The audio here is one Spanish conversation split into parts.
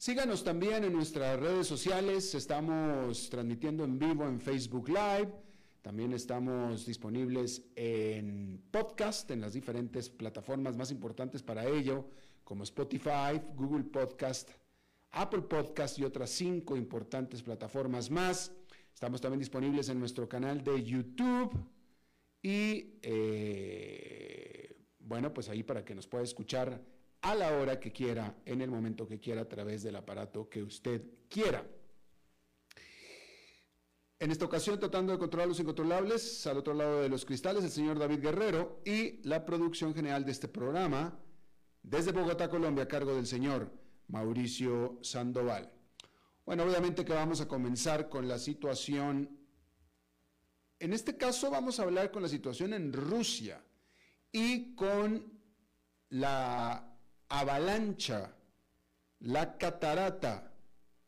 Síganos también en nuestras redes sociales, estamos transmitiendo en vivo en Facebook Live, también estamos disponibles en podcast, en las diferentes plataformas más importantes para ello, como Spotify, Google Podcast, Apple Podcast y otras cinco importantes plataformas más. Estamos también disponibles en nuestro canal de YouTube y eh, bueno, pues ahí para que nos pueda escuchar a la hora que quiera, en el momento que quiera, a través del aparato que usted quiera. En esta ocasión, tratando de controlar los incontrolables, al otro lado de los cristales, el señor David Guerrero y la producción general de este programa, desde Bogotá, Colombia, a cargo del señor Mauricio Sandoval. Bueno, obviamente que vamos a comenzar con la situación, en este caso vamos a hablar con la situación en Rusia y con la avalancha, la catarata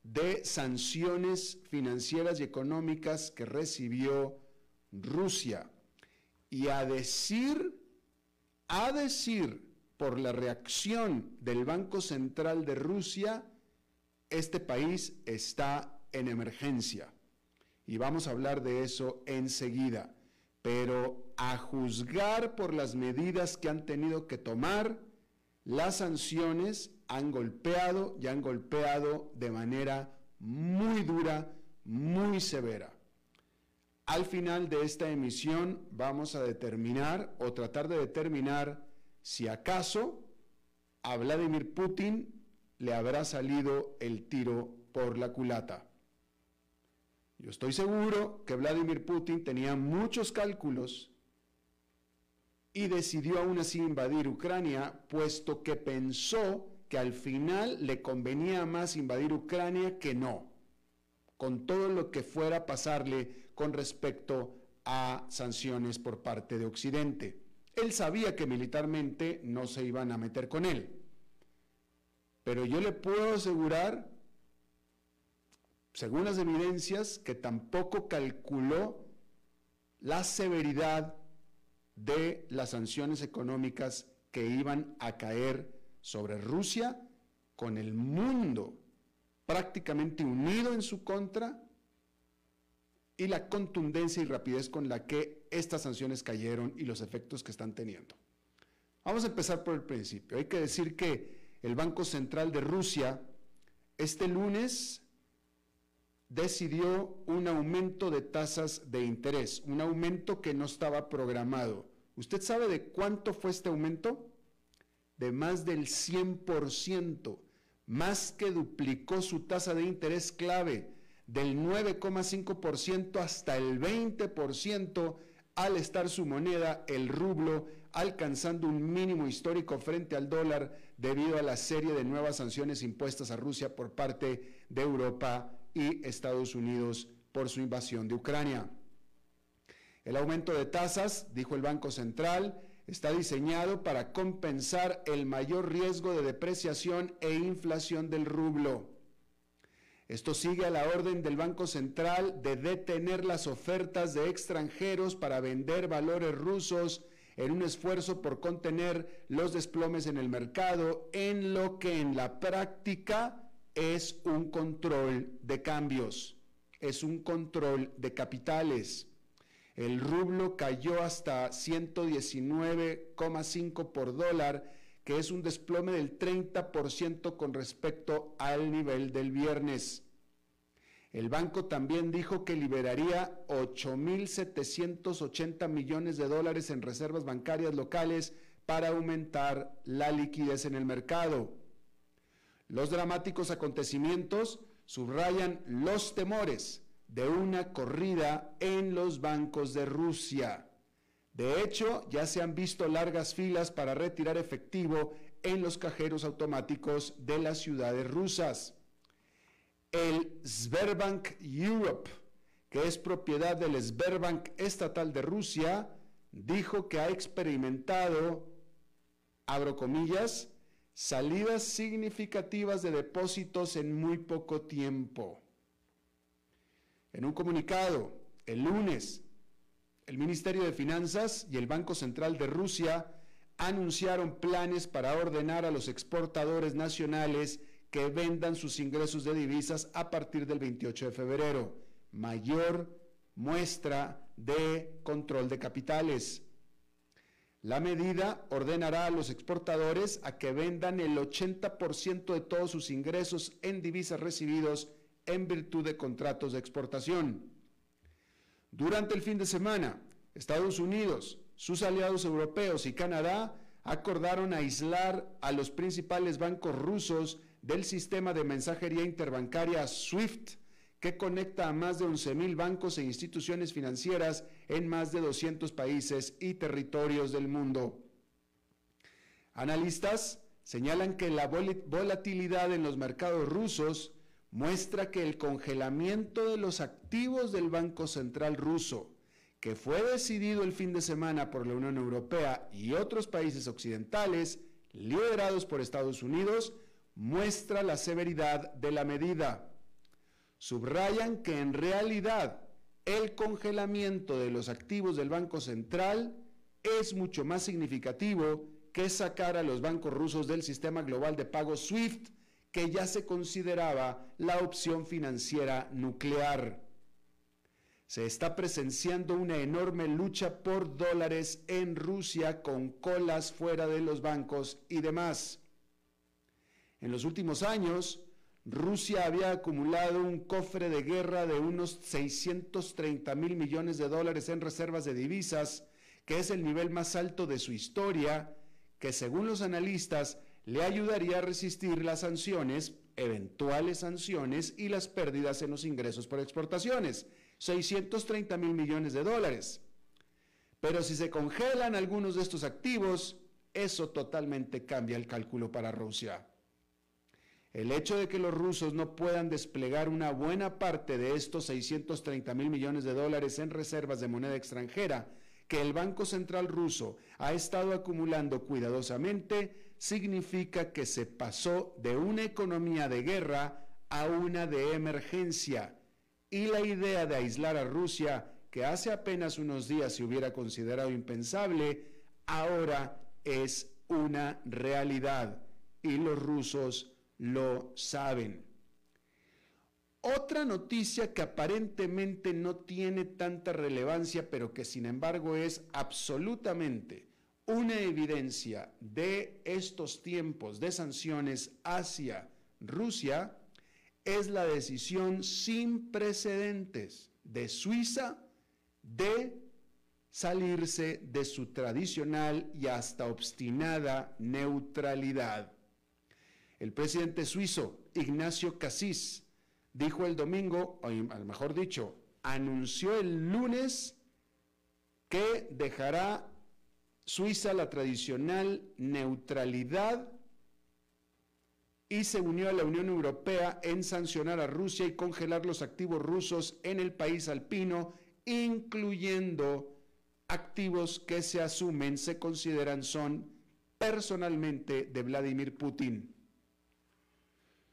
de sanciones financieras y económicas que recibió Rusia. Y a decir, a decir por la reacción del Banco Central de Rusia, este país está en emergencia. Y vamos a hablar de eso enseguida. Pero a juzgar por las medidas que han tenido que tomar, las sanciones han golpeado y han golpeado de manera muy dura, muy severa. Al final de esta emisión vamos a determinar o tratar de determinar si acaso a Vladimir Putin le habrá salido el tiro por la culata. Yo estoy seguro que Vladimir Putin tenía muchos cálculos y decidió aún así invadir Ucrania, puesto que pensó que al final le convenía más invadir Ucrania que no, con todo lo que fuera a pasarle con respecto a sanciones por parte de Occidente. Él sabía que militarmente no se iban a meter con él, pero yo le puedo asegurar, según las evidencias, que tampoco calculó la severidad de las sanciones económicas que iban a caer sobre Rusia con el mundo prácticamente unido en su contra y la contundencia y rapidez con la que estas sanciones cayeron y los efectos que están teniendo. Vamos a empezar por el principio. Hay que decir que el Banco Central de Rusia este lunes decidió un aumento de tasas de interés, un aumento que no estaba programado. ¿Usted sabe de cuánto fue este aumento? de más del 100%, más que duplicó su tasa de interés clave del 9,5% hasta el 20% al estar su moneda, el rublo, alcanzando un mínimo histórico frente al dólar debido a la serie de nuevas sanciones impuestas a Rusia por parte de Europa y Estados Unidos por su invasión de Ucrania. El aumento de tasas, dijo el Banco Central, está diseñado para compensar el mayor riesgo de depreciación e inflación del rublo. Esto sigue a la orden del Banco Central de detener las ofertas de extranjeros para vender valores rusos en un esfuerzo por contener los desplomes en el mercado, en lo que en la práctica es un control de cambios, es un control de capitales. El rublo cayó hasta 119,5 por dólar, que es un desplome del 30% con respecto al nivel del viernes. El banco también dijo que liberaría 8.780 millones de dólares en reservas bancarias locales para aumentar la liquidez en el mercado. Los dramáticos acontecimientos subrayan los temores de una corrida en los bancos de Rusia. De hecho, ya se han visto largas filas para retirar efectivo en los cajeros automáticos de las ciudades rusas. El Sberbank Europe, que es propiedad del Sberbank estatal de Rusia, dijo que ha experimentado, abro comillas, salidas significativas de depósitos en muy poco tiempo. En un comunicado, el lunes, el Ministerio de Finanzas y el Banco Central de Rusia anunciaron planes para ordenar a los exportadores nacionales que vendan sus ingresos de divisas a partir del 28 de febrero. Mayor muestra de control de capitales. La medida ordenará a los exportadores a que vendan el 80% de todos sus ingresos en divisas recibidos en virtud de contratos de exportación. Durante el fin de semana, Estados Unidos, sus aliados europeos y Canadá acordaron aislar a los principales bancos rusos del sistema de mensajería interbancaria SWIFT, que conecta a más de 11.000 bancos e instituciones financieras en más de 200 países y territorios del mundo. Analistas señalan que la volatilidad en los mercados rusos muestra que el congelamiento de los activos del Banco Central ruso, que fue decidido el fin de semana por la Unión Europea y otros países occidentales, liderados por Estados Unidos, muestra la severidad de la medida. Subrayan que en realidad el congelamiento de los activos del Banco Central es mucho más significativo que sacar a los bancos rusos del sistema global de pago SWIFT, que ya se consideraba la opción financiera nuclear. Se está presenciando una enorme lucha por dólares en Rusia con colas fuera de los bancos y demás. En los últimos años, Rusia había acumulado un cofre de guerra de unos 630 mil millones de dólares en reservas de divisas, que es el nivel más alto de su historia, que según los analistas le ayudaría a resistir las sanciones, eventuales sanciones y las pérdidas en los ingresos por exportaciones, 630 mil millones de dólares. Pero si se congelan algunos de estos activos, eso totalmente cambia el cálculo para Rusia. El hecho de que los rusos no puedan desplegar una buena parte de estos 630 mil millones de dólares en reservas de moneda extranjera que el Banco Central ruso ha estado acumulando cuidadosamente, significa que se pasó de una economía de guerra a una de emergencia. Y la idea de aislar a Rusia, que hace apenas unos días se hubiera considerado impensable, ahora es una realidad. Y los rusos lo saben. Otra noticia que aparentemente no tiene tanta relevancia, pero que sin embargo es absolutamente una evidencia de estos tiempos de sanciones hacia Rusia, es la decisión sin precedentes de Suiza de salirse de su tradicional y hasta obstinada neutralidad. El presidente suizo Ignacio Cassis dijo el domingo, o mejor dicho, anunció el lunes que dejará Suiza la tradicional neutralidad y se unió a la Unión Europea en sancionar a Rusia y congelar los activos rusos en el país alpino, incluyendo activos que se asumen, se consideran son personalmente de Vladimir Putin.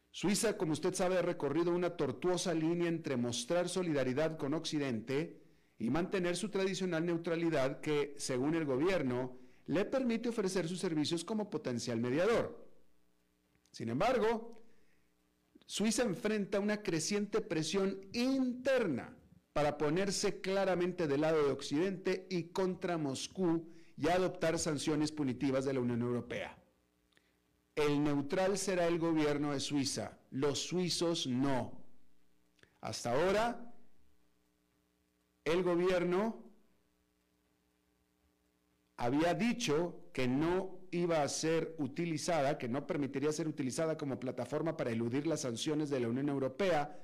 Suiza, como usted sabe, ha recorrido una tortuosa línea entre mostrar solidaridad con Occidente y mantener su tradicional neutralidad que, según el gobierno, le permite ofrecer sus servicios como potencial mediador. Sin embargo, Suiza enfrenta una creciente presión interna para ponerse claramente del lado de Occidente y contra Moscú y adoptar sanciones punitivas de la Unión Europea. El neutral será el gobierno de Suiza, los suizos no. Hasta ahora, el gobierno había dicho que no iba a ser utilizada, que no permitiría ser utilizada como plataforma para eludir las sanciones de la Unión Europea,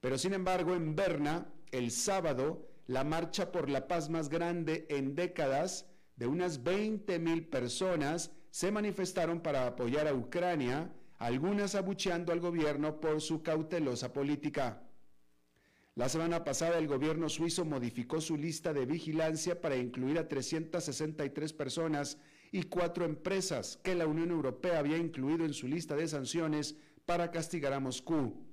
pero sin embargo en Berna, el sábado, la marcha por la paz más grande en décadas de unas 20 mil personas se manifestaron para apoyar a Ucrania, algunas abucheando al gobierno por su cautelosa política. La semana pasada el gobierno suizo modificó su lista de vigilancia para incluir a 363 personas y cuatro empresas que la Unión Europea había incluido en su lista de sanciones para castigar a Moscú.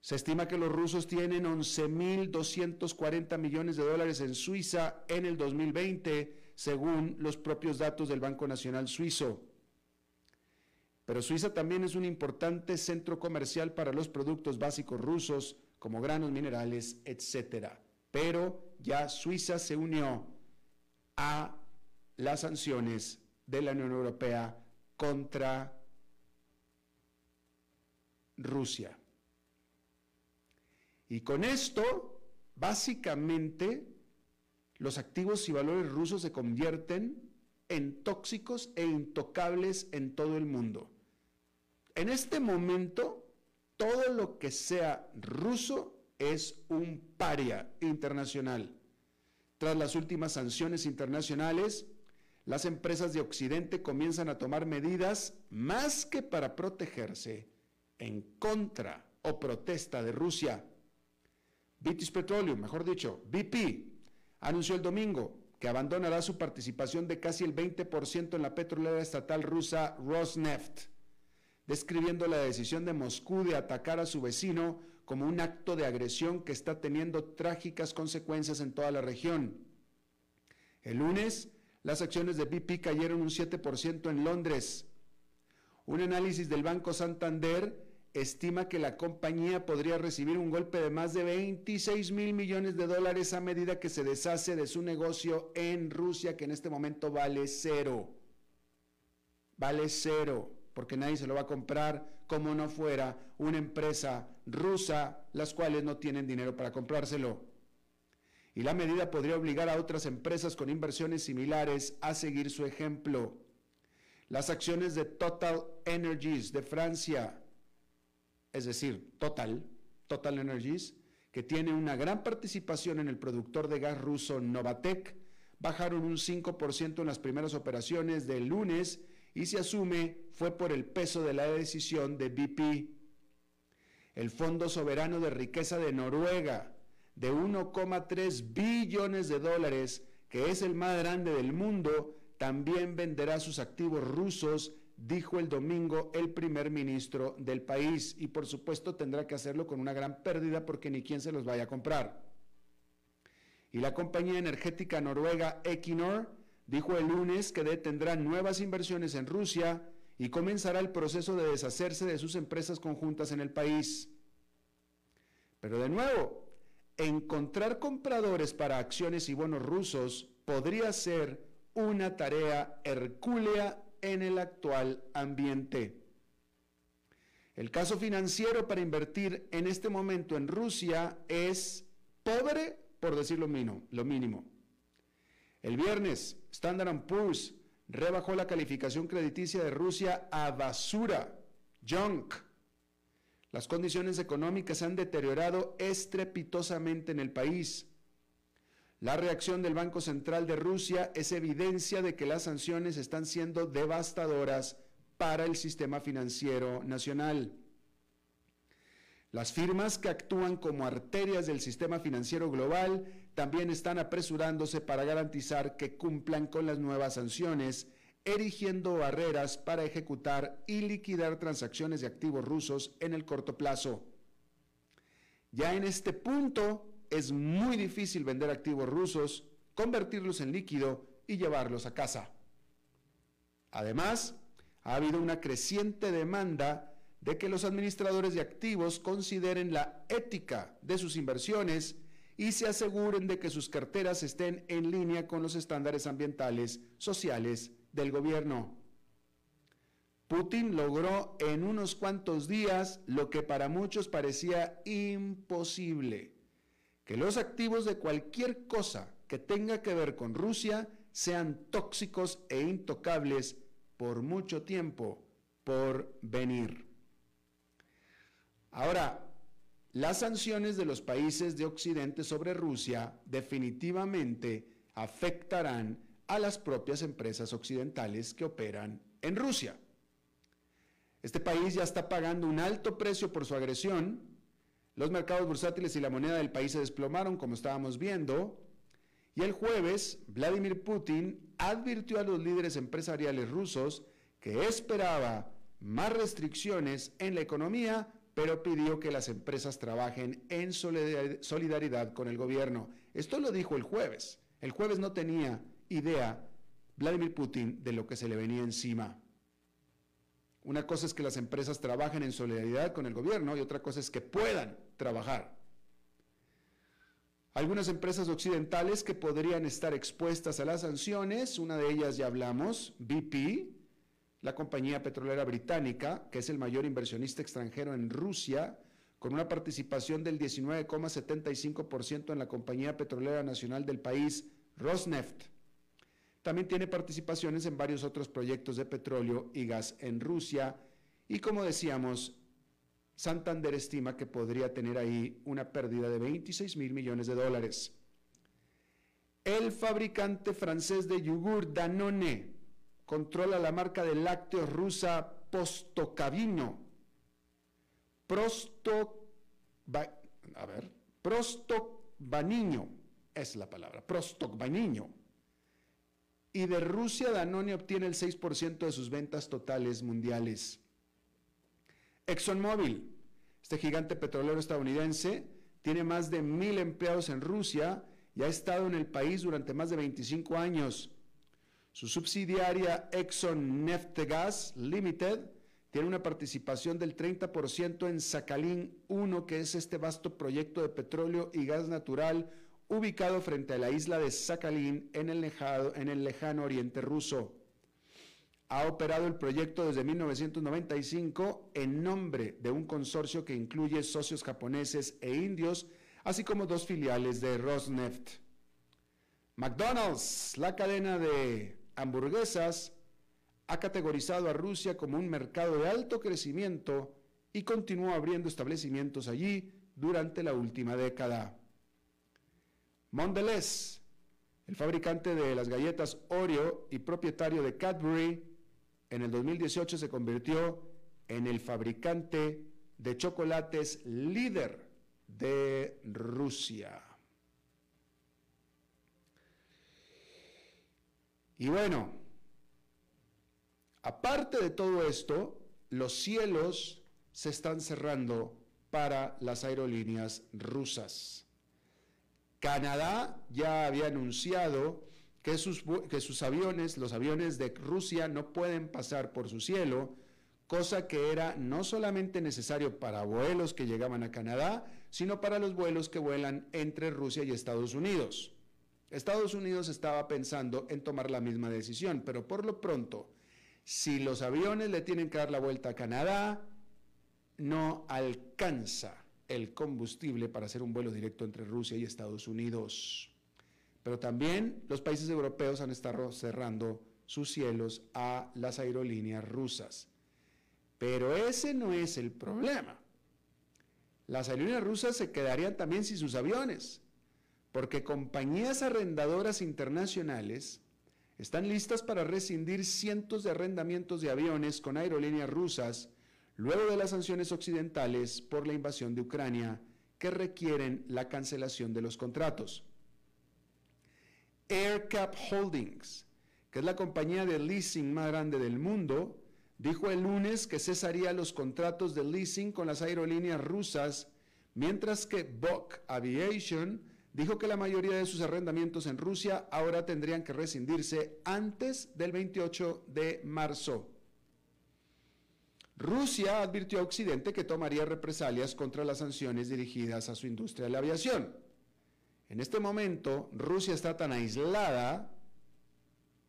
Se estima que los rusos tienen 11.240 millones de dólares en Suiza en el 2020, según los propios datos del Banco Nacional Suizo. Pero Suiza también es un importante centro comercial para los productos básicos rusos, como granos minerales, etc. Pero ya Suiza se unió a las sanciones de la Unión Europea contra Rusia. Y con esto, básicamente, los activos y valores rusos se convierten en tóxicos e intocables en todo el mundo. En este momento, todo lo que sea ruso es un paria internacional. Tras las últimas sanciones internacionales, las empresas de Occidente comienzan a tomar medidas más que para protegerse en contra o protesta de Rusia. British Petroleum, mejor dicho, BP, anunció el domingo que abandonará su participación de casi el 20% en la petrolera estatal rusa Rosneft, describiendo la decisión de Moscú de atacar a su vecino como un acto de agresión que está teniendo trágicas consecuencias en toda la región. El lunes, las acciones de BP cayeron un 7% en Londres. Un análisis del Banco Santander estima que la compañía podría recibir un golpe de más de 26 mil millones de dólares a medida que se deshace de su negocio en Rusia, que en este momento vale cero. Vale cero, porque nadie se lo va a comprar como no fuera una empresa rusa, las cuales no tienen dinero para comprárselo y la medida podría obligar a otras empresas con inversiones similares a seguir su ejemplo. Las acciones de Total Energies de Francia, es decir, Total, Total Energies, que tiene una gran participación en el productor de gas ruso Novatec, bajaron un 5% en las primeras operaciones del lunes y se asume fue por el peso de la decisión de BP. El Fondo Soberano de Riqueza de Noruega, de 1,3 billones de dólares, que es el más grande del mundo, también venderá sus activos rusos, dijo el domingo el primer ministro del país. Y por supuesto tendrá que hacerlo con una gran pérdida porque ni quien se los vaya a comprar. Y la compañía energética noruega Equinor dijo el lunes que detendrá nuevas inversiones en Rusia y comenzará el proceso de deshacerse de sus empresas conjuntas en el país. Pero de nuevo, encontrar compradores para acciones y bonos rusos podría ser una tarea hercúlea en el actual ambiente. El caso financiero para invertir en este momento en Rusia es pobre por decir lo mínimo. Lo mínimo. El viernes, Standard Poor's rebajó la calificación crediticia de Rusia a basura, junk. Las condiciones económicas han deteriorado estrepitosamente en el país. La reacción del Banco Central de Rusia es evidencia de que las sanciones están siendo devastadoras para el sistema financiero nacional. Las firmas que actúan como arterias del sistema financiero global también están apresurándose para garantizar que cumplan con las nuevas sanciones, erigiendo barreras para ejecutar y liquidar transacciones de activos rusos en el corto plazo. Ya en este punto es muy difícil vender activos rusos, convertirlos en líquido y llevarlos a casa. Además, ha habido una creciente demanda de que los administradores de activos consideren la ética de sus inversiones y se aseguren de que sus carteras estén en línea con los estándares ambientales, sociales del gobierno. Putin logró en unos cuantos días lo que para muchos parecía imposible, que los activos de cualquier cosa que tenga que ver con Rusia sean tóxicos e intocables por mucho tiempo por venir. Ahora, las sanciones de los países de Occidente sobre Rusia definitivamente afectarán a las propias empresas occidentales que operan en Rusia. Este país ya está pagando un alto precio por su agresión. Los mercados bursátiles y la moneda del país se desplomaron, como estábamos viendo. Y el jueves, Vladimir Putin advirtió a los líderes empresariales rusos que esperaba más restricciones en la economía pero pidió que las empresas trabajen en solidaridad con el gobierno. Esto lo dijo el jueves. El jueves no tenía idea Vladimir Putin de lo que se le venía encima. Una cosa es que las empresas trabajen en solidaridad con el gobierno y otra cosa es que puedan trabajar. Algunas empresas occidentales que podrían estar expuestas a las sanciones, una de ellas ya hablamos, BP, la compañía petrolera británica, que es el mayor inversionista extranjero en Rusia, con una participación del 19,75% en la compañía petrolera nacional del país, Rosneft. También tiene participaciones en varios otros proyectos de petróleo y gas en Rusia y como decíamos, Santander estima que podría tener ahí una pérdida de 26 mil millones de dólares. El fabricante francés de yogur Danone controla la marca de lácteos rusa Postocavino. Prosto, a ver, es la palabra, Prostokvaniño. Y de Rusia Danone obtiene el 6% de sus ventas totales mundiales. ExxonMobil, este gigante petrolero estadounidense, tiene más de mil empleados en Rusia y ha estado en el país durante más de 25 años. Su subsidiaria Exxon Neftegas Limited tiene una participación del 30% en Sakhalin 1, que es este vasto proyecto de petróleo y gas natural ubicado frente a la isla de Sakhalin en el, en el lejano oriente ruso. Ha operado el proyecto desde 1995 en nombre de un consorcio que incluye socios japoneses e indios, así como dos filiales de Rosneft. McDonald's, la cadena de hamburguesas, ha categorizado a Rusia como un mercado de alto crecimiento y continuó abriendo establecimientos allí durante la última década. Mondelez, el fabricante de las galletas Oreo y propietario de Cadbury, en el 2018 se convirtió en el fabricante de chocolates líder de Rusia. Y bueno, aparte de todo esto, los cielos se están cerrando para las aerolíneas rusas. Canadá ya había anunciado que sus, aviones, los aviones de Rusia, no pueden pasar por su cielo, cosa que era no solamente necesario para vuelos que llegaban a Canadá, sino para los vuelos que vuelan entre Rusia y Estados Unidos. Estados Unidos estaba pensando en tomar la misma decisión, pero por lo pronto, si los aviones le tienen que dar la vuelta a Canadá, no alcanza el combustible para hacer un vuelo directo entre Rusia y Estados Unidos. Pero también los países europeos han estado cerrando sus cielos a las aerolíneas rusas. Pero ese no es el problema. Las aerolíneas rusas se quedarían también sin sus aviones, porque compañías arrendadoras internacionales están listas para rescindir cientos de arrendamientos de aviones con aerolíneas rusas luego de las sanciones occidentales por la invasión de Ucrania que requieren la cancelación de los contratos. AirCap Holdings, que es la compañía de leasing más grande del mundo, dijo el lunes que cesaría los contratos de leasing con las aerolíneas rusas, mientras que Bok Aviation dijo que la mayoría de sus arrendamientos en Rusia ahora tendrían que rescindirse antes del 28 de marzo. Rusia advirtió a Occidente que tomaría represalias contra las sanciones dirigidas a su industria de la aviación. En este momento, Rusia está tan aislada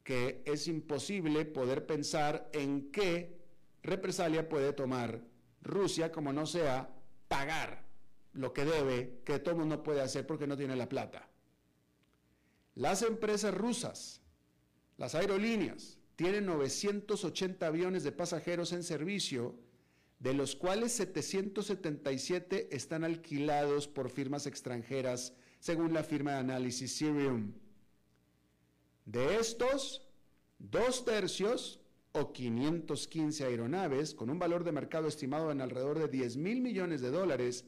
que es imposible poder pensar en qué represalia puede tomar Rusia como no sea pagar lo que debe, que todo no puede hacer porque no tiene la plata. Las empresas rusas, las aerolíneas, tienen 980 aviones de pasajeros en servicio, de los cuales 777 están alquilados por firmas extranjeras, según la firma de análisis Sirium. De estos, dos tercios o 515 aeronaves, con un valor de mercado estimado en alrededor de 10 mil millones de dólares,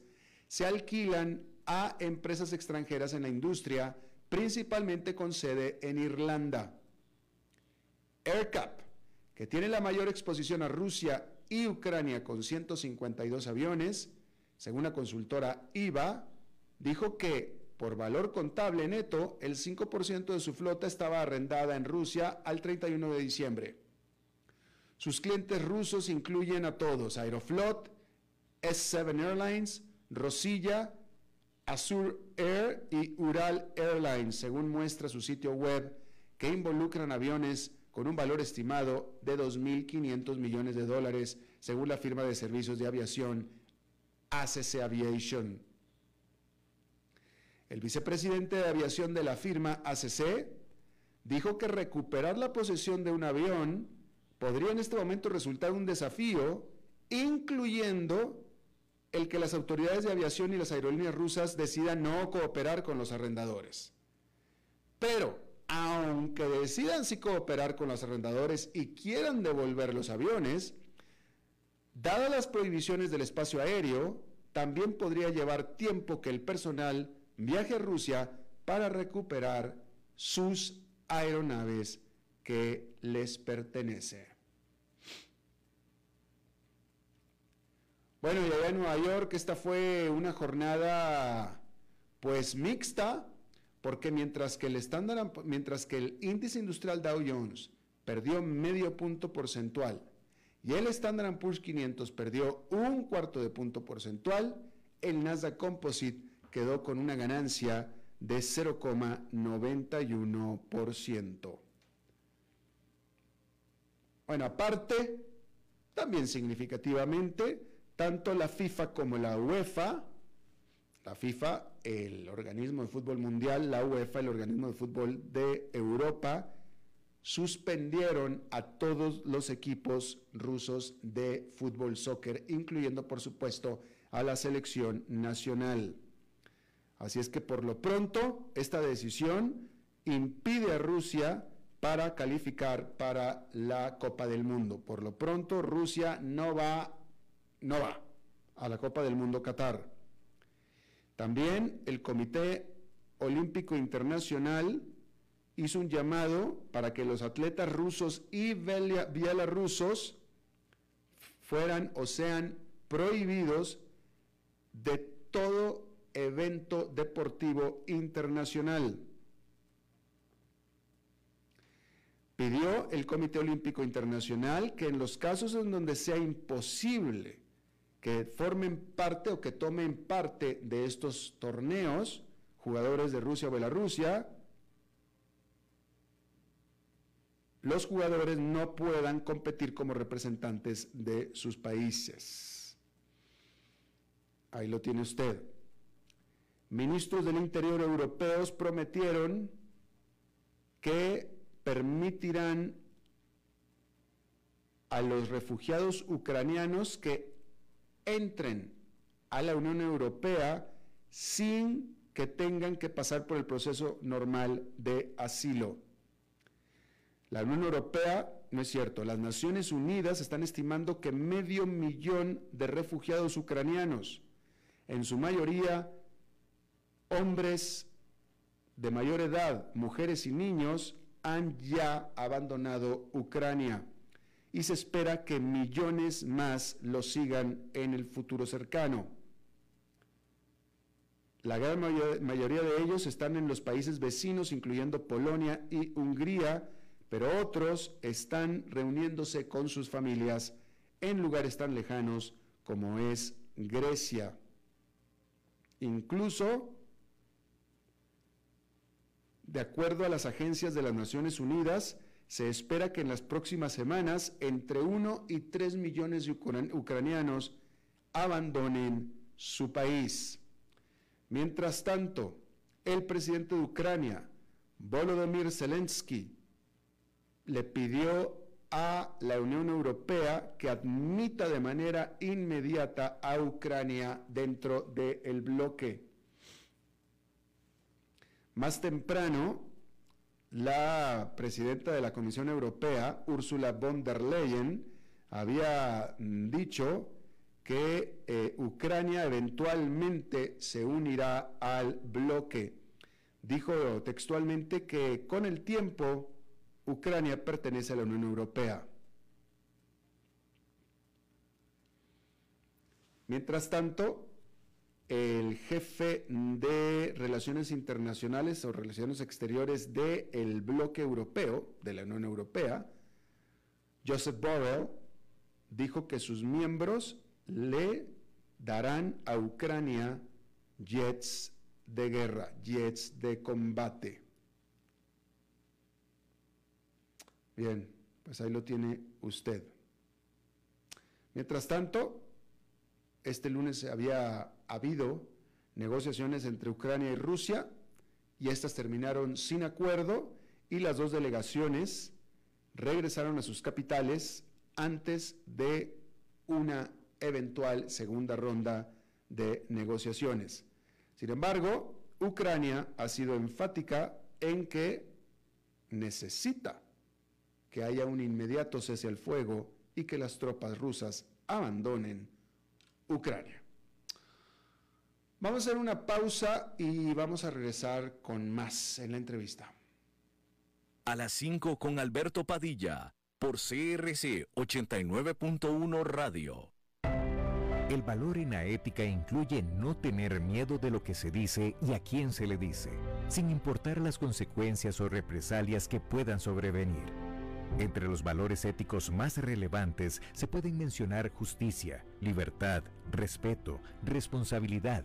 se alquilan a empresas extranjeras en la industria, principalmente con sede en Irlanda. AirCap, que tiene la mayor exposición a Rusia y Ucrania con 152 aviones, según la consultora IVA, dijo que por valor contable neto, el 5% de su flota estaba arrendada en Rusia al 31 de diciembre. Sus clientes rusos incluyen a todos, Aeroflot, S7 Airlines, Rosilla, Azur Air y Ural Airlines, según muestra su sitio web, que involucran aviones con un valor estimado de 2.500 millones de dólares, según la firma de servicios de aviación ACC Aviation. El vicepresidente de aviación de la firma ACC dijo que recuperar la posesión de un avión podría en este momento resultar un desafío, incluyendo el que las autoridades de aviación y las aerolíneas rusas decidan no cooperar con los arrendadores. Pero, aunque decidan sí cooperar con los arrendadores y quieran devolver los aviones, dadas las prohibiciones del espacio aéreo, también podría llevar tiempo que el personal viaje a Rusia para recuperar sus aeronaves que les pertenece. Bueno, y allá en Nueva York esta fue una jornada pues mixta, porque mientras que el estándar, mientras que el índice industrial Dow Jones perdió medio punto porcentual y el Standard Poor's 500 perdió un cuarto de punto porcentual, el Nasdaq Composite quedó con una ganancia de 0,91%. Bueno, aparte, también significativamente, tanto la FIFA como la UEFA, la FIFA, el organismo de fútbol mundial, la UEFA, el organismo de fútbol de Europa, suspendieron a todos los equipos rusos de fútbol soccer, incluyendo por supuesto a la selección nacional. Así es que por lo pronto esta decisión impide a Rusia para calificar para la Copa del Mundo. Por lo pronto Rusia no va, no va a la Copa del Mundo Qatar. También el Comité Olímpico Internacional hizo un llamado para que los atletas rusos y bielorrusos fueran o sean prohibidos de todo evento deportivo internacional. Pidió el Comité Olímpico Internacional que en los casos en donde sea imposible que formen parte o que tomen parte de estos torneos jugadores de Rusia o Bielorrusia, los jugadores no puedan competir como representantes de sus países. Ahí lo tiene usted. Ministros del Interior europeos prometieron que permitirán a los refugiados ucranianos que entren a la Unión Europea sin que tengan que pasar por el proceso normal de asilo. La Unión Europea, no es cierto, las Naciones Unidas están estimando que medio millón de refugiados ucranianos, en su mayoría hombres de mayor edad, mujeres y niños, han ya abandonado Ucrania y se espera que millones más lo sigan en el futuro cercano. La gran mayoría de ellos están en los países vecinos, incluyendo Polonia y Hungría, pero otros están reuniéndose con sus familias en lugares tan lejanos como es Grecia. Incluso, de acuerdo a las agencias de las Naciones Unidas, se espera que en las próximas semanas entre 1 y 3 millones de ucranianos abandonen su país. Mientras tanto, el presidente de Ucrania, Volodymyr Zelensky, le pidió a la Unión Europea que admita de manera inmediata a Ucrania dentro del bloque. Más temprano, la presidenta de la Comisión Europea, Ursula von der Leyen, había dicho que eh, Ucrania eventualmente se unirá al bloque. Dijo textualmente que con el tiempo Ucrania pertenece a la Unión Europea. Mientras tanto, el jefe de Relaciones Internacionales o Relaciones Exteriores del bloque europeo, de la Unión Europea, Joseph Borrell, dijo que sus miembros le darán a Ucrania jets de guerra, jets de combate. Bien, pues ahí lo tiene usted. Mientras tanto, este lunes había habido negociaciones entre Ucrania y Rusia y estas terminaron sin acuerdo y las dos delegaciones regresaron a sus capitales antes de una eventual segunda ronda de negociaciones. Sin embargo, Ucrania ha sido enfática en que necesita que haya un inmediato cese al fuego y que las tropas rusas abandonen Ucrania. Vamos a hacer una pausa y vamos a regresar con más en la entrevista. A las 5 con Alberto Padilla, por CRC 89.1 Radio. El valor en la ética incluye no tener miedo de lo que se dice y a quién se le dice, sin importar las consecuencias o represalias que puedan sobrevenir. Entre los valores éticos más relevantes se pueden mencionar justicia, libertad, respeto, responsabilidad,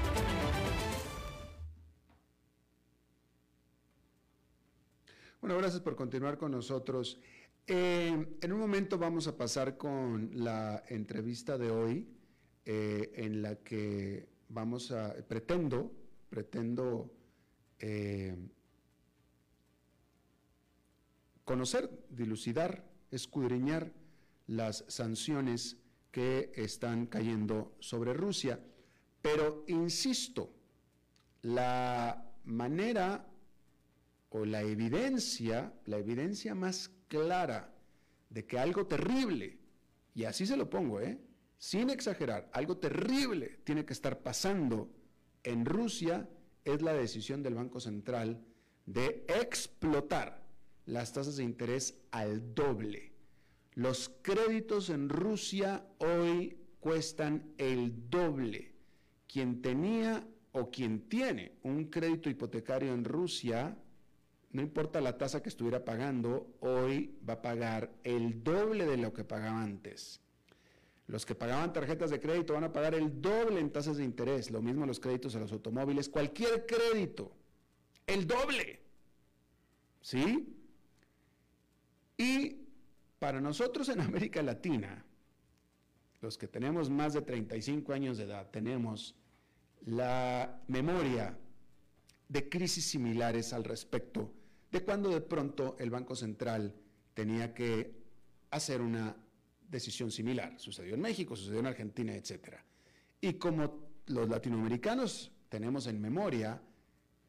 Bueno, gracias por continuar con nosotros. Eh, en un momento vamos a pasar con la entrevista de hoy, eh, en la que vamos a, pretendo, pretendo eh, conocer, dilucidar, escudriñar las sanciones que están cayendo sobre Rusia. Pero, insisto, la manera o la evidencia, la evidencia más clara de que algo terrible, y así se lo pongo, ¿eh? sin exagerar, algo terrible tiene que estar pasando en Rusia, es la decisión del Banco Central de explotar las tasas de interés al doble. Los créditos en Rusia hoy cuestan el doble. Quien tenía o quien tiene un crédito hipotecario en Rusia, no importa la tasa que estuviera pagando, hoy va a pagar el doble de lo que pagaba antes. Los que pagaban tarjetas de crédito van a pagar el doble en tasas de interés, lo mismo los créditos a los automóviles, cualquier crédito, el doble. ¿Sí? Y para nosotros en América Latina, los que tenemos más de 35 años de edad, tenemos la memoria de crisis similares al respecto de cuando de pronto el Banco Central tenía que hacer una decisión similar. Sucedió en México, sucedió en Argentina, etc. Y como los latinoamericanos tenemos en memoria,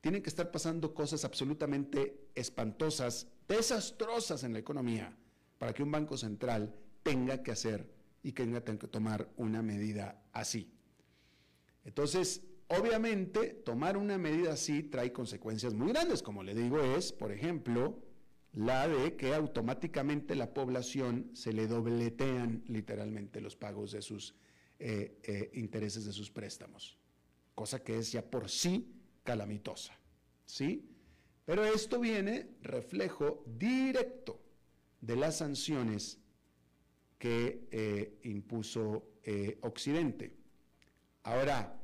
tienen que estar pasando cosas absolutamente espantosas, desastrosas en la economía, para que un banco central tenga que hacer y tenga que tomar una medida así. Entonces, Obviamente, tomar una medida así trae consecuencias muy grandes, como le digo, es, por ejemplo, la de que automáticamente la población se le dobletean literalmente los pagos de sus eh, eh, intereses de sus préstamos, cosa que es ya por sí calamitosa, ¿sí? Pero esto viene reflejo directo de las sanciones que eh, impuso Occidente. Ahora,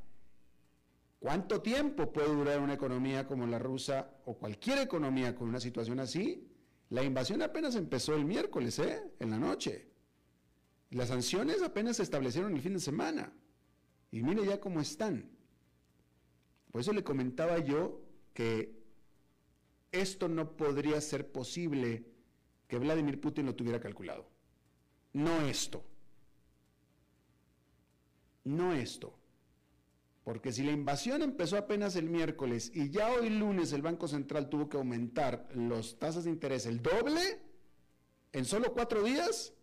¿Cuánto tiempo puede durar una economía como la rusa o cualquier economía con una situación así? La invasión apenas empezó el miércoles, ¿eh? En la noche. Las sanciones apenas se establecieron el fin de semana. Y mire ya cómo están. Por eso le comentaba yo que esto no podría ser posible que Vladimir Putin lo tuviera calculado. No esto. No esto. Porque si la invasión empezó apenas el miércoles y ya hoy lunes el Banco Central tuvo que aumentar las tasas de interés el doble en solo cuatro días,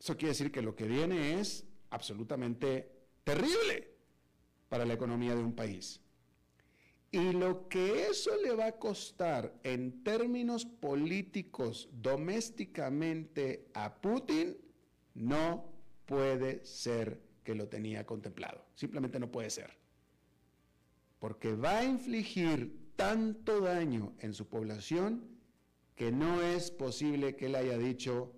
eso quiere decir que lo que viene es absolutamente terrible para la economía de un país. Y lo que eso le va a costar en términos políticos domésticamente a Putin no puede ser que lo tenía contemplado. Simplemente no puede ser. Porque va a infligir tanto daño en su población que no es posible que él haya dicho,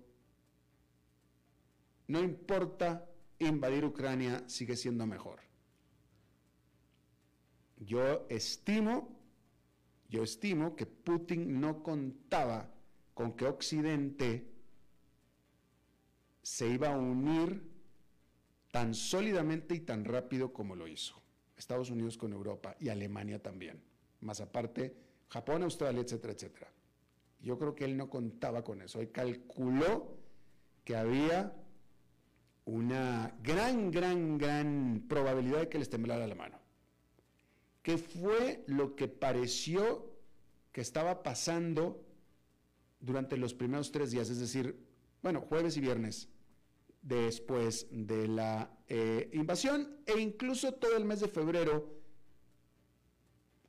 no importa, invadir Ucrania sigue siendo mejor. Yo estimo, yo estimo que Putin no contaba con que Occidente se iba a unir tan sólidamente y tan rápido como lo hizo. Estados Unidos con Europa y Alemania también. Más aparte, Japón, Australia, etcétera, etcétera. Yo creo que él no contaba con eso. Él calculó que había una gran, gran, gran probabilidad de que les temblara la mano. ¿Qué fue lo que pareció que estaba pasando durante los primeros tres días? Es decir, bueno, jueves y viernes después de la eh, invasión e incluso todo el mes de febrero,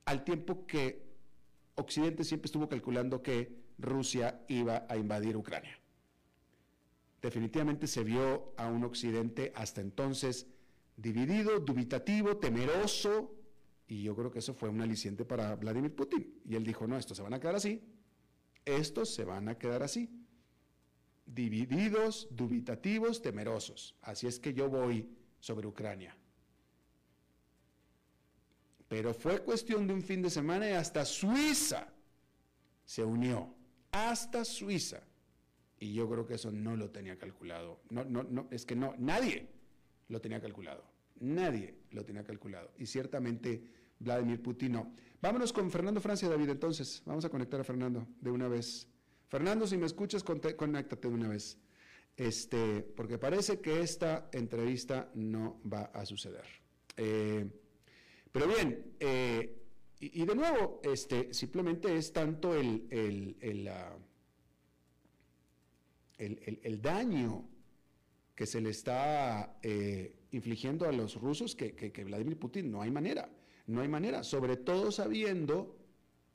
al tiempo que Occidente siempre estuvo calculando que Rusia iba a invadir Ucrania. Definitivamente se vio a un Occidente hasta entonces dividido, dubitativo, temeroso, y yo creo que eso fue un aliciente para Vladimir Putin. Y él dijo, no, estos se van a quedar así, estos se van a quedar así, divididos, dubitativos, temerosos. Así es que yo voy sobre Ucrania. Pero fue cuestión de un fin de semana y hasta Suiza se unió, hasta Suiza. Y yo creo que eso no lo tenía calculado. No, no, no, es que no, nadie lo tenía calculado. Nadie lo tenía calculado. Y ciertamente Vladimir Putin no. Vámonos con Fernando Francia, David, entonces. Vamos a conectar a Fernando de una vez. Fernando, si me escuchas, conéctate una vez. Este, porque parece que esta entrevista no va a suceder. Eh, pero bien, eh, y, de nuevo, este, simplemente es tanto el, el, el, ah, el daño que se le está eh, infligiendo a los rusos que, que, Vladimir Putin no hay manera, no hay manera, sobre todo sabiendo,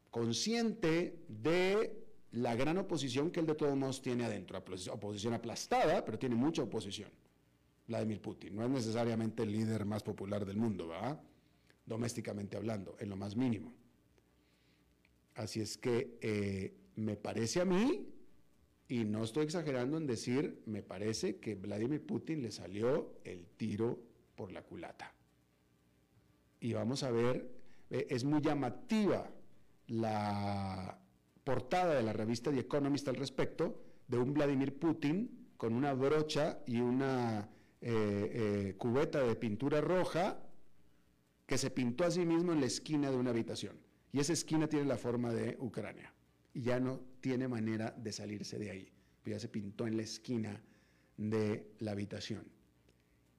consciente de la gran oposición que él de todos modos tiene adentro, oposición aplastada, pero tiene mucha oposición. Vladimir Putin no es necesariamente el líder más popular del mundo, ¿verdad? domésticamente hablando, en lo más mínimo. Así es que eh, me parece a mí, y no estoy exagerando en decir, me parece que Vladimir Putin le salió el tiro por la culata. Y vamos a ver, eh, es muy llamativa la portada de la revista The Economist al respecto, de un Vladimir Putin con una brocha y una eh, cubeta de pintura roja que se pintó a sí mismo en la esquina de una habitación. Y esa esquina tiene la forma de Ucrania. Y ya no tiene manera de salirse de ahí. Ya se pintó en la esquina de la habitación.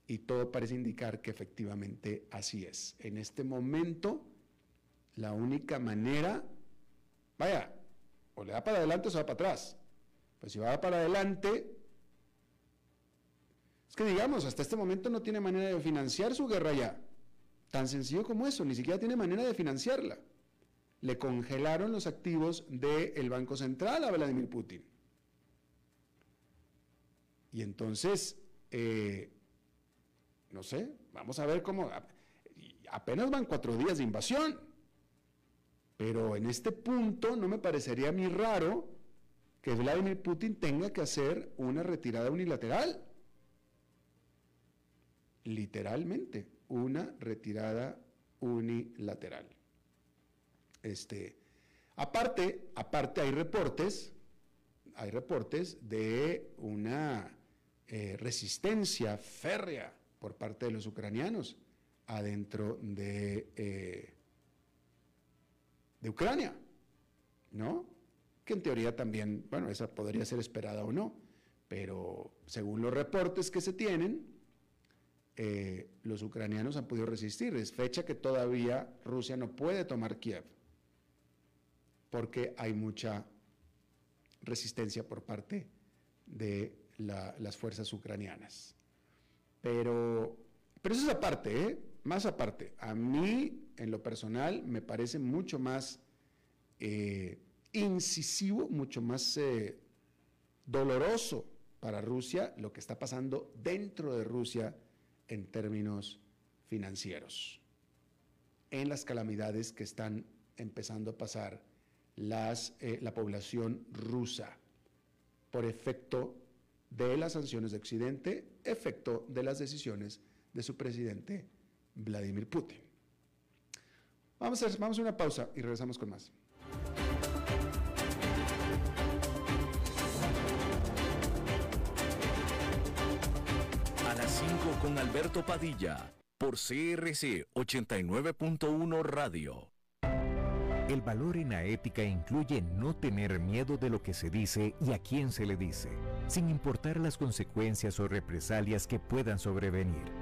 Y todo parece indicar que efectivamente así es. En este momento, la única manera, vaya, o le da para adelante o se va para atrás. Pues si va para adelante, es que digamos, hasta este momento no tiene manera de financiar su guerra ya. Tan sencillo como eso, ni siquiera tiene manera de financiarla. Le congelaron los activos del Banco Central a Vladimir Putin. Y entonces, eh, no sé, vamos a ver cómo... Apenas van cuatro días de invasión. Pero en este punto no me parecería a mí raro que Vladimir Putin tenga que hacer una retirada unilateral. Literalmente una retirada unilateral. Este, aparte, aparte hay reportes, hay reportes de una eh, resistencia férrea por parte de los ucranianos adentro de, eh, de Ucrania, ¿no? Que en teoría también, bueno, esa podría ser esperada o no, pero según los reportes que se tienen, eh, los ucranianos han podido resistir. Es fecha que todavía Rusia no puede tomar Kiev, porque hay mucha resistencia por parte de las fuerzas ucranianas. Pero, pero eso es aparte, ¿eh? Más aparte. A mí, en lo personal, me parece mucho más eh, incisivo, mucho más doloroso para Rusia lo que está pasando dentro de Rusia en términos financieros, en las calamidades que están empezando a pasar eh, la población rusa por efecto de las sanciones de Occidente, efecto de las decisiones de su presidente Vladimir Putin. Vamos a, vamos a una pausa y regresamos con más. con Alberto Padilla por CRC 89.1 Radio. El valor en la ética incluye no tener miedo de lo que se dice y a quién se le dice, sin importar las consecuencias o represalias que puedan sobrevenir.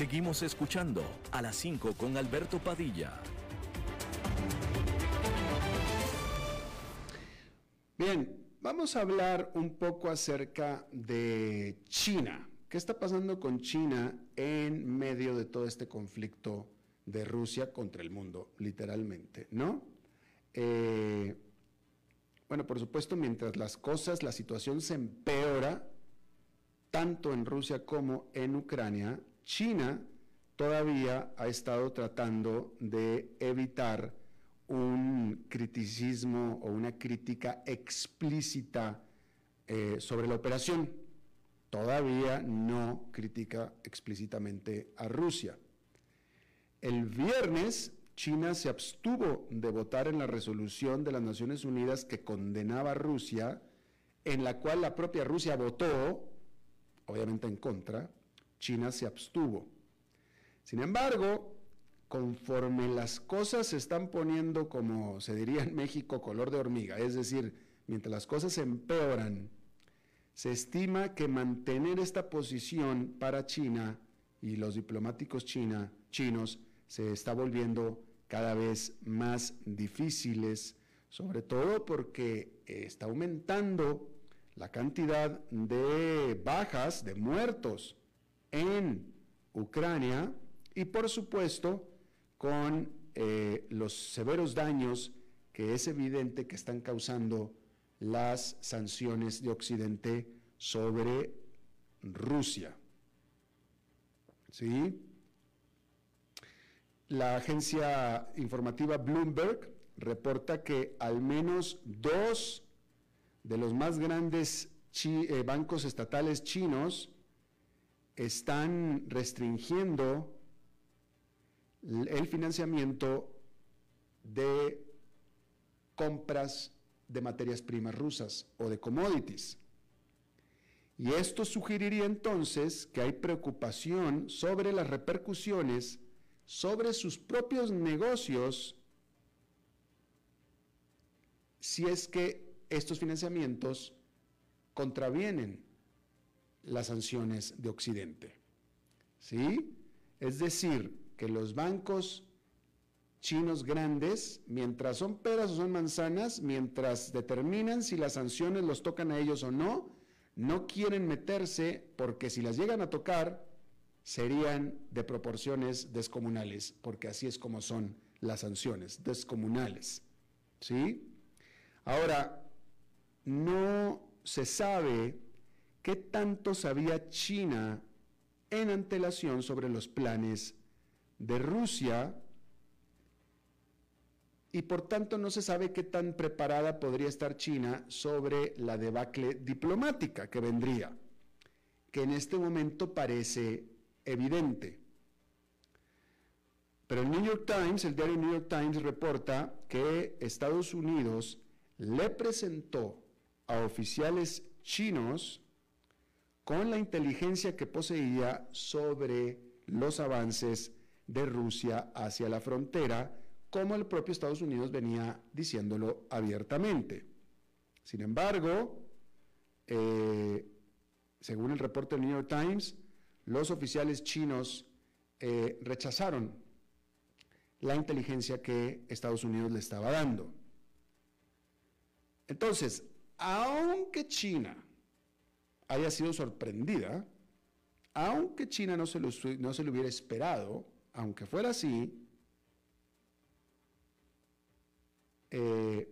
Seguimos escuchando a las 5 con Alberto Padilla. Bien, vamos a hablar un poco acerca de China. ¿Qué está pasando con China en medio de todo este conflicto de Rusia contra el mundo, literalmente, ¿no? Eh, bueno, por supuesto, mientras las cosas, la situación se empeora, tanto en Rusia como en Ucrania, China todavía ha estado tratando de evitar un criticismo o una crítica explícita eh, sobre la operación. Todavía no critica explícitamente a Rusia. El viernes, China se abstuvo de votar en la resolución de las Naciones Unidas que condenaba a Rusia, en la cual la propia Rusia votó, obviamente en contra, China se abstuvo. Sin embargo, conforme las cosas se están poniendo, como se diría en México, color de hormiga, es decir, mientras las cosas empeoran, se estima que mantener esta posición para China y los diplomáticos china, chinos se está volviendo cada vez más difíciles, sobre todo porque está aumentando la cantidad de bajas, de muertos en Ucrania y por supuesto con eh, los severos daños que es evidente que están causando las sanciones de Occidente sobre Rusia. ¿Sí? La agencia informativa Bloomberg reporta que al menos dos de los más grandes eh, bancos estatales chinos están restringiendo el financiamiento de compras de materias primas rusas o de commodities. Y esto sugeriría entonces que hay preocupación sobre las repercusiones sobre sus propios negocios si es que estos financiamientos contravienen las sanciones de Occidente. ¿Sí? Es decir, que los bancos chinos grandes, mientras son peras o son manzanas, mientras determinan si las sanciones los tocan a ellos o no, no quieren meterse porque si las llegan a tocar serían de proporciones descomunales, porque así es como son las sanciones, descomunales. ¿Sí? Ahora, no se sabe qué tanto sabía China en antelación sobre los planes de Rusia y por tanto no se sabe qué tan preparada podría estar China sobre la debacle diplomática que vendría, que en este momento parece evidente. Pero el New York Times, el diario New York Times reporta que Estados Unidos le presentó a oficiales chinos con la inteligencia que poseía sobre los avances de Rusia hacia la frontera como el propio Estados Unidos venía diciéndolo abiertamente. Sin embargo, eh, según el reporte del New York Times, los oficiales chinos eh, rechazaron la inteligencia que Estados Unidos le estaba dando. Entonces, aunque China haya sido sorprendida, aunque China no se lo, no se hubiera esperado, aunque fuera así, eh,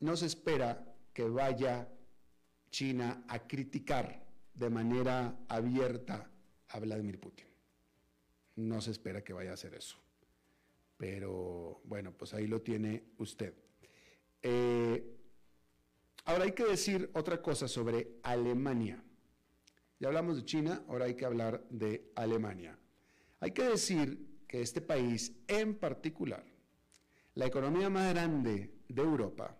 no se espera que vaya China a criticar de manera abierta a Vladimir Putin. No se espera que vaya a hacer eso. Pero bueno, pues ahí lo tiene usted. Eh, ahora hay que decir otra cosa sobre Alemania. Ya hablamos de China, ahora hay que hablar de Alemania. Hay que decir que este país en particular, la economía más grande de Europa,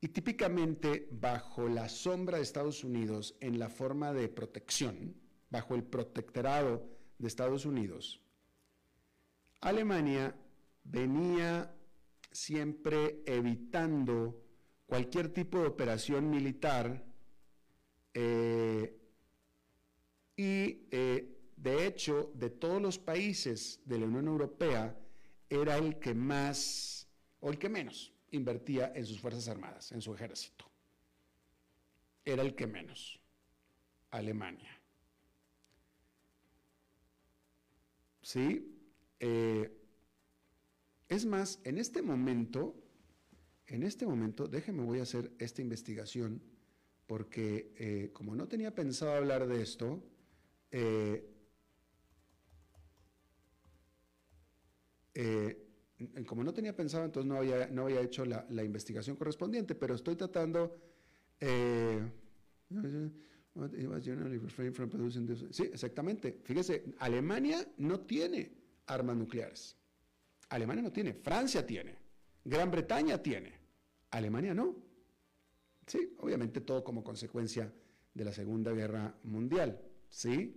y típicamente bajo la sombra de Estados Unidos en la forma de protección, bajo el protectorado de Estados Unidos, Alemania venía siempre evitando cualquier tipo de operación militar eh, y eh, de hecho de todos los países de la Unión Europea era el que más o el que menos invertía en sus Fuerzas Armadas, en su ejército. Era el que menos. Alemania. ¿Sí? Eh, es más, en este momento, en este momento, déjeme, voy a hacer esta investigación, porque eh, como no tenía pensado hablar de esto, eh, como no tenía pensado, entonces no había, no había hecho la, la investigación correspondiente, pero estoy tratando... Sí, exactamente. Fíjese, Alemania no tiene armas nucleares. Alemania no tiene, Francia tiene, Gran Bretaña tiene, Alemania no. Sí, obviamente todo como consecuencia de la Segunda Guerra Mundial, ¿sí?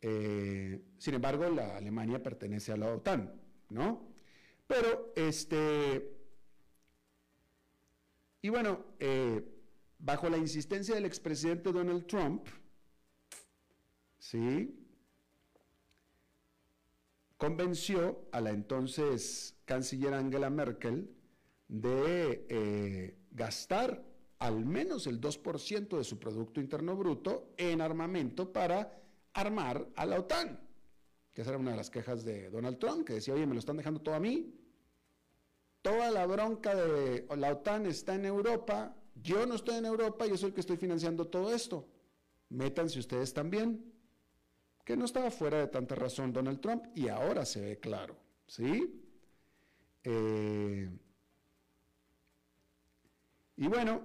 Eh, sin embargo, la Alemania pertenece a la OTAN, ¿no? Pero, este, y bueno, eh, bajo la insistencia del expresidente Donald Trump, ¿sí? Convenció a la entonces canciller Angela Merkel de eh, gastar al menos el 2% de su Producto Interno Bruto en armamento para armar a la OTAN. Que esa era una de las quejas de Donald Trump, que decía, oye, me lo están dejando todo a mí. Toda la bronca de la OTAN está en Europa, yo no estoy en Europa yo soy el que estoy financiando todo esto. Métanse ustedes también que no estaba fuera de tanta razón Donald Trump y ahora se ve claro, ¿sí? Eh, y bueno,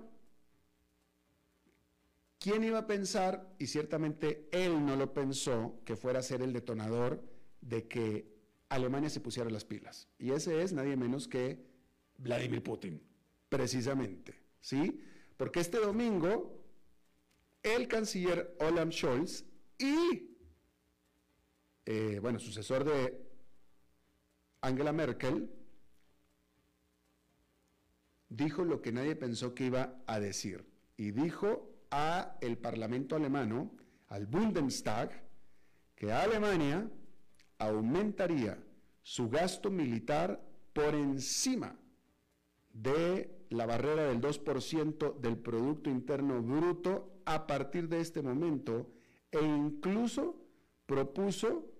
¿quién iba a pensar, y ciertamente él no lo pensó, que fuera a ser el detonador de que Alemania se pusiera las pilas? Y ese es nadie menos que Vladimir Putin, precisamente, ¿sí? Porque este domingo el canciller Olaf Scholz y eh, bueno, sucesor de Angela Merkel, dijo lo que nadie pensó que iba a decir. Y dijo a el Parlamento alemano, al Bundestag, que Alemania aumentaría su gasto militar por encima de la barrera del 2% del Producto Interno Bruto a partir de este momento e incluso propuso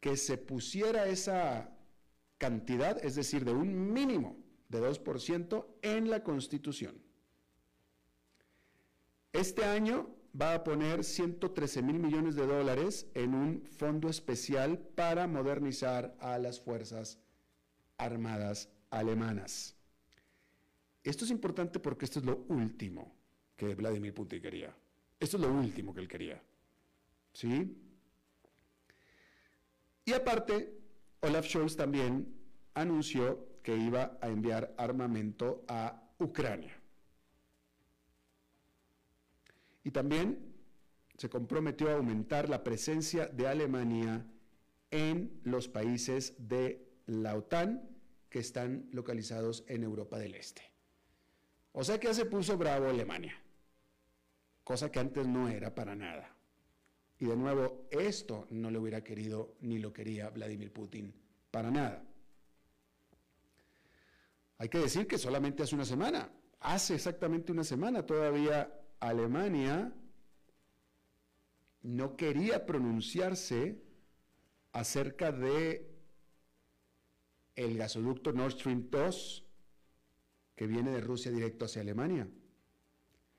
que se pusiera esa cantidad, es decir, de un mínimo de 2% en la Constitución. Este año va a poner 113 mil millones de dólares en un fondo especial para modernizar a las Fuerzas Armadas alemanas. Esto es importante porque esto es lo último que Vladimir Putin quería. Esto es lo último que él quería. ¿Sí? Y aparte, Olaf Scholz también anunció que iba a enviar armamento a Ucrania. Y también se comprometió a aumentar la presencia de Alemania en los países de la OTAN que están localizados en Europa del Este. O sea que ya se puso bravo Alemania, cosa que antes no era para nada. Y de nuevo, esto no le hubiera querido ni lo quería Vladimir Putin para nada. Hay que decir que solamente hace una semana, hace exactamente una semana todavía Alemania no quería pronunciarse acerca de el gasoducto Nord Stream 2 que viene de Rusia directo hacia Alemania.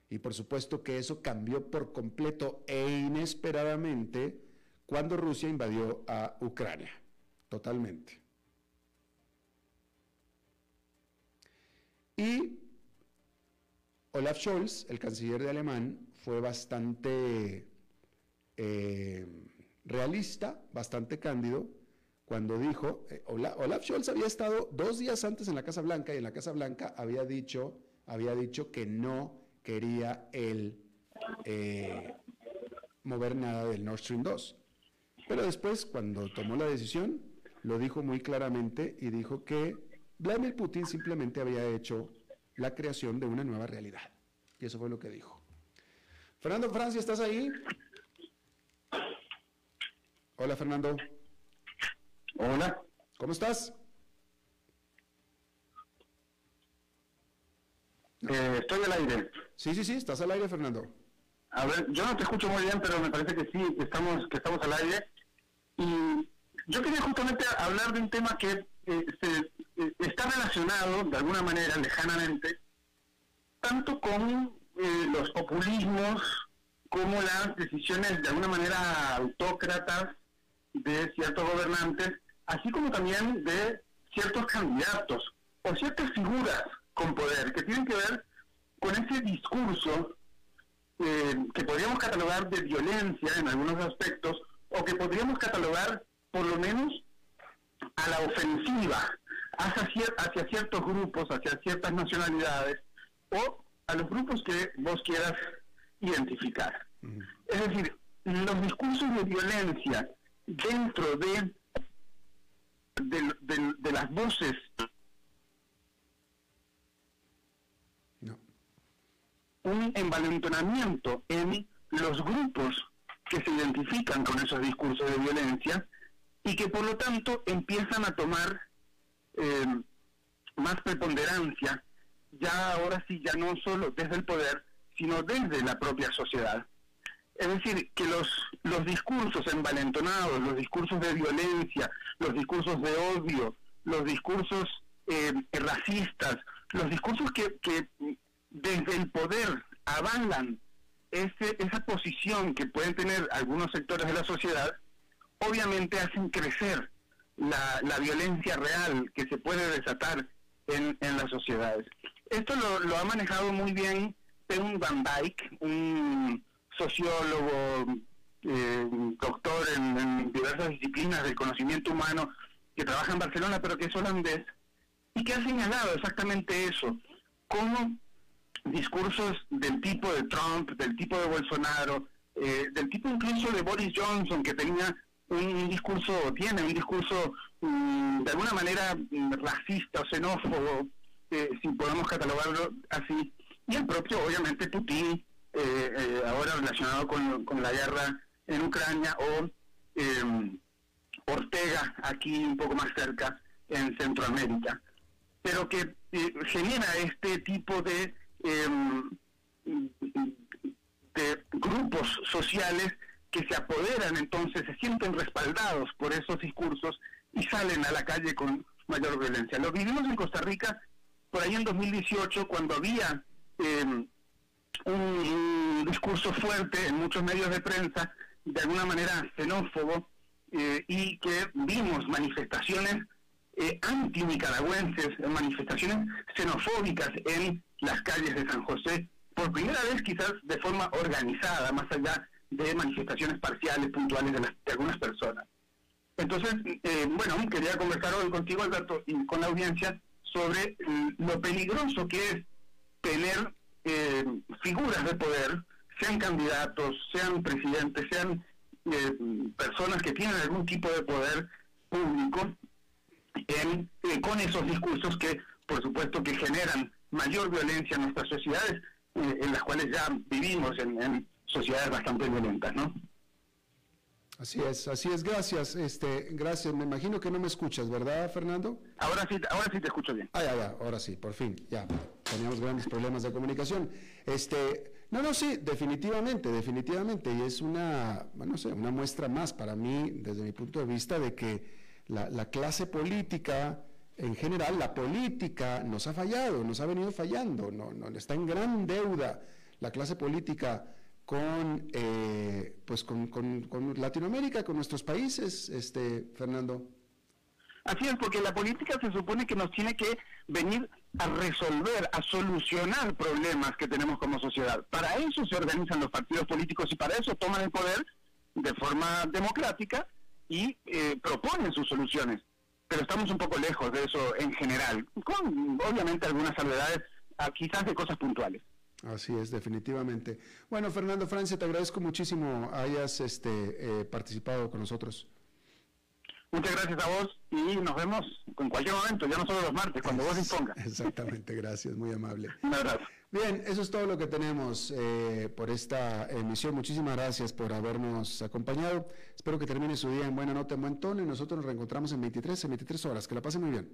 Y por supuesto que eso cambió por completo e inesperadamente cuando Rusia invadió a Ucrania. Totalmente. Y Olaf Scholz, el canciller de alemán, fue bastante eh, realista, bastante cándido, cuando dijo, eh, Olaf Scholz había estado dos días antes en la Casa Blanca y en la Casa Blanca había dicho, había dicho que no quería él eh, mover nada del Nord Stream 2. Pero después, cuando tomó la decisión, lo dijo muy claramente y dijo que Vladimir Putin simplemente había hecho la creación de una nueva realidad. Y eso fue lo que dijo. Fernando Francia, ¿estás ahí? Hola, Fernando. Hola. ¿Cómo estás? Eh, estoy al aire. Sí, sí, sí, estás al aire, Fernando. A ver, yo no te escucho muy bien, pero me parece que sí, estamos, que estamos al aire. Y yo quería justamente hablar de un tema que eh, se, está relacionado, de alguna manera, lejanamente, tanto con eh, los populismos como las decisiones, de alguna manera, autócratas de ciertos gobernantes, así como también de ciertos candidatos o ciertas figuras con poder, que tienen que ver con ese discurso eh, que podríamos catalogar de violencia en algunos aspectos, o que podríamos catalogar por lo menos a la ofensiva hacia, hacia ciertos grupos, hacia ciertas nacionalidades, o a los grupos que vos quieras identificar. Es decir, los discursos de violencia dentro de, de, de las voces un envalentonamiento en los grupos que se identifican con esos discursos de violencia y que por lo tanto empiezan a tomar eh, más preponderancia, ya ahora sí, ya no solo desde el poder, sino desde la propia sociedad. Es decir, que los, los discursos envalentonados, los discursos de violencia, los discursos de odio, los discursos eh, racistas, los discursos que, que desde el poder avalan ese, esa posición que pueden tener algunos sectores de la sociedad, obviamente hacen crecer la, la violencia real que se puede desatar en, en las sociedades. Esto lo, lo ha manejado muy bien Peun Van Dyke, un sociólogo, eh, doctor en, en, diversas disciplinas del conocimiento humano, que trabaja en Barcelona, pero que es holandés, y que ha señalado exactamente eso, cómo discursos del tipo de Trump, del tipo de Bolsonaro, eh, del tipo incluso de Boris Johnson, que tenía un, discurso, tiene un discurso um, de alguna manera mm, racista o xenófobo, eh, si podemos catalogarlo así, y el propio, obviamente, Putin, eh, ahora relacionado con, con, la guerra en Ucrania, o em, Ortega, aquí un poco más cerca, en Centroamérica, pero que genera este tipo de de grupos sociales que se apoderan entonces, se sienten respaldados por esos discursos y salen a la calle con mayor violencia. Lo vivimos en Costa Rica por ahí en 2018 cuando había em, un, discurso fuerte en muchos medios de prensa, de alguna manera xenófobo, eh, y que vimos manifestaciones eh, anti-nicaragüenses, manifestaciones xenofóbicas en las calles de San José, por primera vez quizás de forma organizada, más allá de manifestaciones parciales, puntuales de, algunas personas. Entonces, eh, bueno, quería conversar hoy contigo, Alberto, y con la audiencia sobre mm, lo peligroso que es tener eh, figuras de poder, sean candidatos, sean presidentes, sean eh, personas que tienen algún tipo de poder público en, eh, con esos discursos que, por supuesto, que generan mayor violencia en nuestras sociedades, eh, en las cuales ya vivimos en, en sociedades bastante violentas, ¿no? Así es, así es, gracias, este, gracias, me imagino que no me escuchas, ¿verdad, Fernando? Ahora sí, ahora sí te escucho bien. Ah, ya, ya, ahora sí, por fin, ya, teníamos grandes problemas de comunicación. Este, no, no, sí, definitivamente, definitivamente, y es una, bueno, no sé, una muestra más para mí, desde mi punto de vista, de que la, la clase política, en general, la política nos ha fallado, nos ha venido fallando, no, no, está en gran deuda la clase política con, eh, pues con, con- con Latinoamérica, con nuestros países, este, Fernando. Así es, porque la política se supone que nos tiene que venir a resolver, a solucionar problemas que tenemos como sociedad. Para eso se organizan los partidos políticos y para eso toman el poder de forma democrática y eh, proponen sus soluciones. Pero estamos un poco lejos de eso en general, con obviamente algunas salvedades, ah, quizás de cosas puntuales. Así es, definitivamente. Bueno, Fernando Francia, te agradezco muchísimo hayas este, eh, participado con nosotros. Muchas gracias a vos y nos vemos en cualquier momento, ya no solo los martes, cuando vos dispongas. Exactamente, gracias, muy amable. Un abrazo. Bien, eso es todo lo que tenemos eh, por esta emisión. Muchísimas gracias por habernos acompañado. Espero que termine su día en buena nota, en buen tono y nosotros nos reencontramos en 23, en 23 horas. Que la pasen muy bien.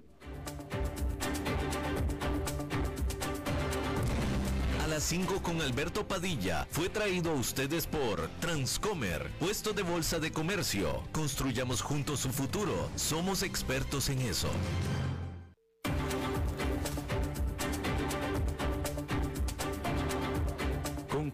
A las 5 con Alberto Padilla fue traído a ustedes por Transcomer, puesto de bolsa de comercio. Construyamos juntos su futuro. Somos expertos en eso.